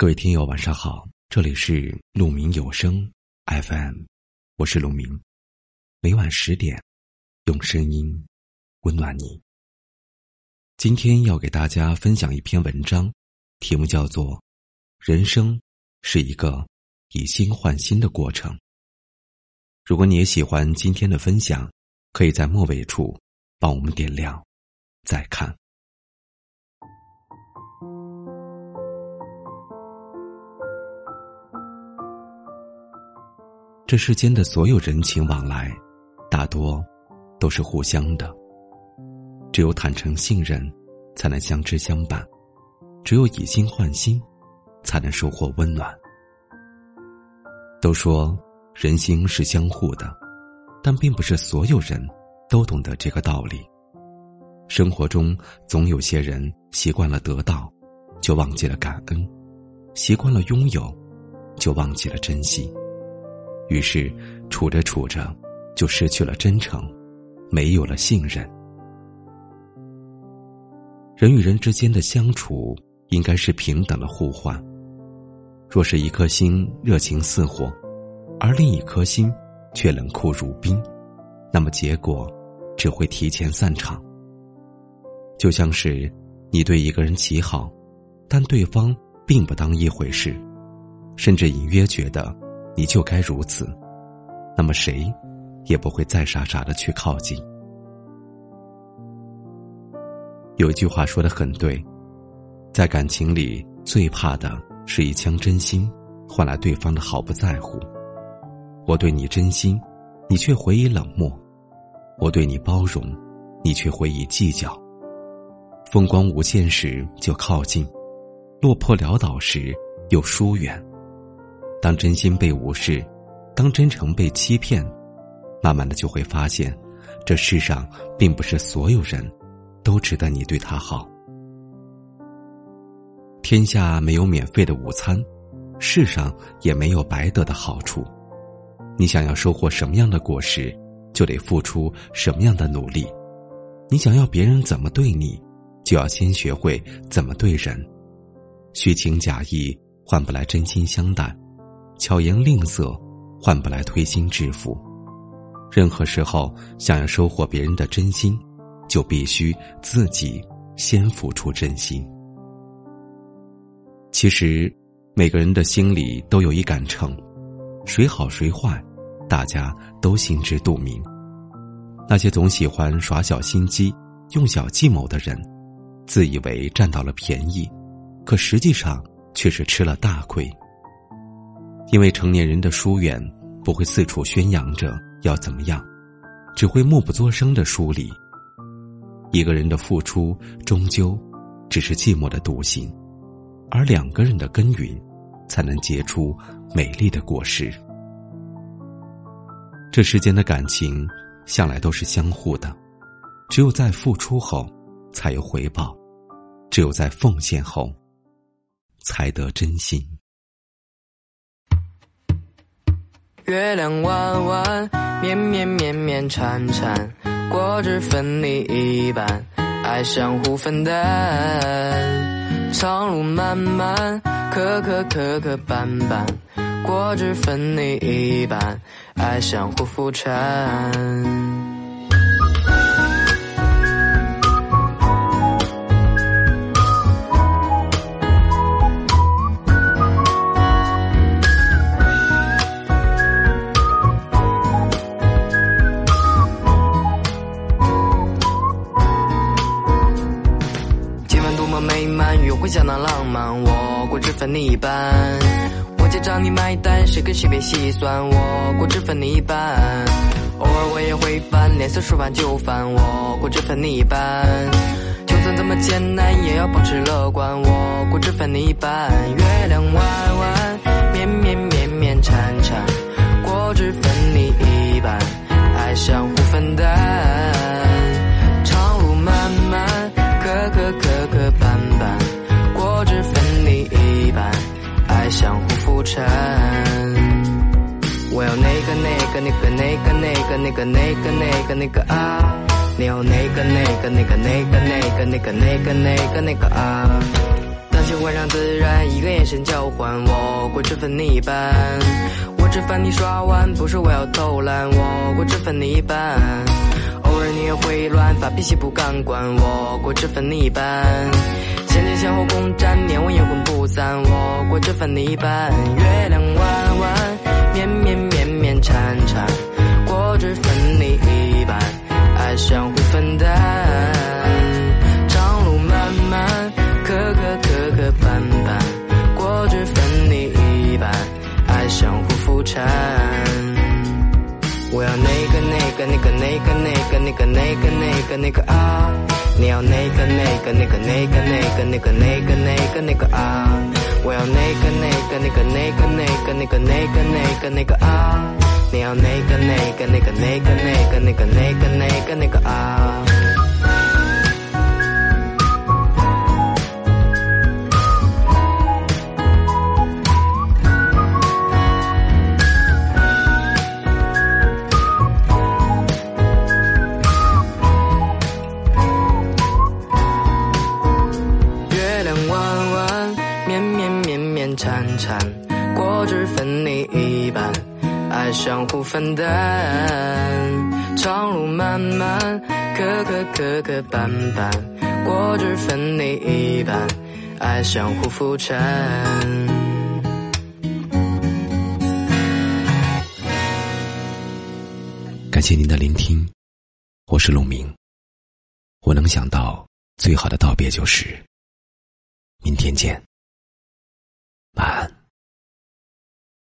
各位听友，晚上好，这里是鹿鸣有声 FM，我是鹿鸣，每晚十点，用声音温暖你。今天要给大家分享一篇文章，题目叫做《人生是一个以心换心的过程》。如果你也喜欢今天的分享，可以在末尾处帮我们点亮再看。这世间的所有人情往来，大多都是互相的。只有坦诚信任，才能相知相伴；只有以心换心，才能收获温暖。都说人心是相互的，但并不是所有人都懂得这个道理。生活中总有些人习惯了得到，就忘记了感恩；习惯了拥有，就忘记了珍惜。于是，处着处着，就失去了真诚，没有了信任。人与人之间的相处，应该是平等的互换。若是一颗心热情似火，而另一颗心却冷酷如冰，那么结果只会提前散场。就像是你对一个人极好，但对方并不当一回事，甚至隐约觉得。你就该如此，那么谁也不会再傻傻的去靠近。有一句话说的很对，在感情里最怕的是一腔真心换来对方的毫不在乎。我对你真心，你却回以冷漠；我对你包容，你却回以计较。风光无限时就靠近，落魄潦倒时又疏远。当真心被无视，当真诚被欺骗，慢慢的就会发现，这世上并不是所有人，都值得你对他好。天下没有免费的午餐，世上也没有白得的好处。你想要收获什么样的果实，就得付出什么样的努力。你想要别人怎么对你，就要先学会怎么对人。虚情假意换不来真心相待。巧言令色，换不来推心置腹。任何时候，想要收获别人的真心，就必须自己先付出真心。其实，每个人的心里都有一杆秤，谁好谁坏，大家都心知肚明。那些总喜欢耍小心机、用小计谋的人，自以为占到了便宜，可实际上却是吃了大亏。因为成年人的疏远，不会四处宣扬着要怎么样，只会默不作声的疏离。一个人的付出终究只是寂寞的独行，而两个人的耕耘，才能结出美丽的果实。这世间的感情向来都是相互的，只有在付出后才有回报，只有在奉献后才得真心。月亮弯弯，绵绵绵绵缠缠，果汁分你一半，爱相互分担。长路漫漫，磕磕磕磕绊绊，果汁分你一半，爱相互扶搀。我果汁分你一半。我结账你买单，谁跟谁别细算，我果汁分你一半。偶尔我也会烦，脸色说烦就烦，我果汁分你一半。就算怎么艰难，也要保持乐观，我果汁分你一半。月亮弯弯，个那个那个那个那个那个啊！你要那个那个那个那个那个那个那个那个那个啊！当喜欢上自然，一个眼神交换，我过这份你般。我吃饭你刷碗，不是我要偷懒，我过这份你般。偶尔你也会乱发脾气不敢管，我过这份你般。先前先后共占，念我阴魂不散，我过这份你般。月亮弯弯，绵绵那个那个那个那个啊！你要那个那个那个那个那个那个那个那个那个啊！我要那个那个那个那个那个那个那个那个那个啊！你要那个那个那个那个那个那个那个那个那个啊！缠缠，过只分你一半，爱相互分担。长路漫漫，磕磕磕磕绊绊，果汁分你一半，爱相互扶搀。感谢您的聆听，我是陆明。我能想到最好的道别就是明天见。晚安。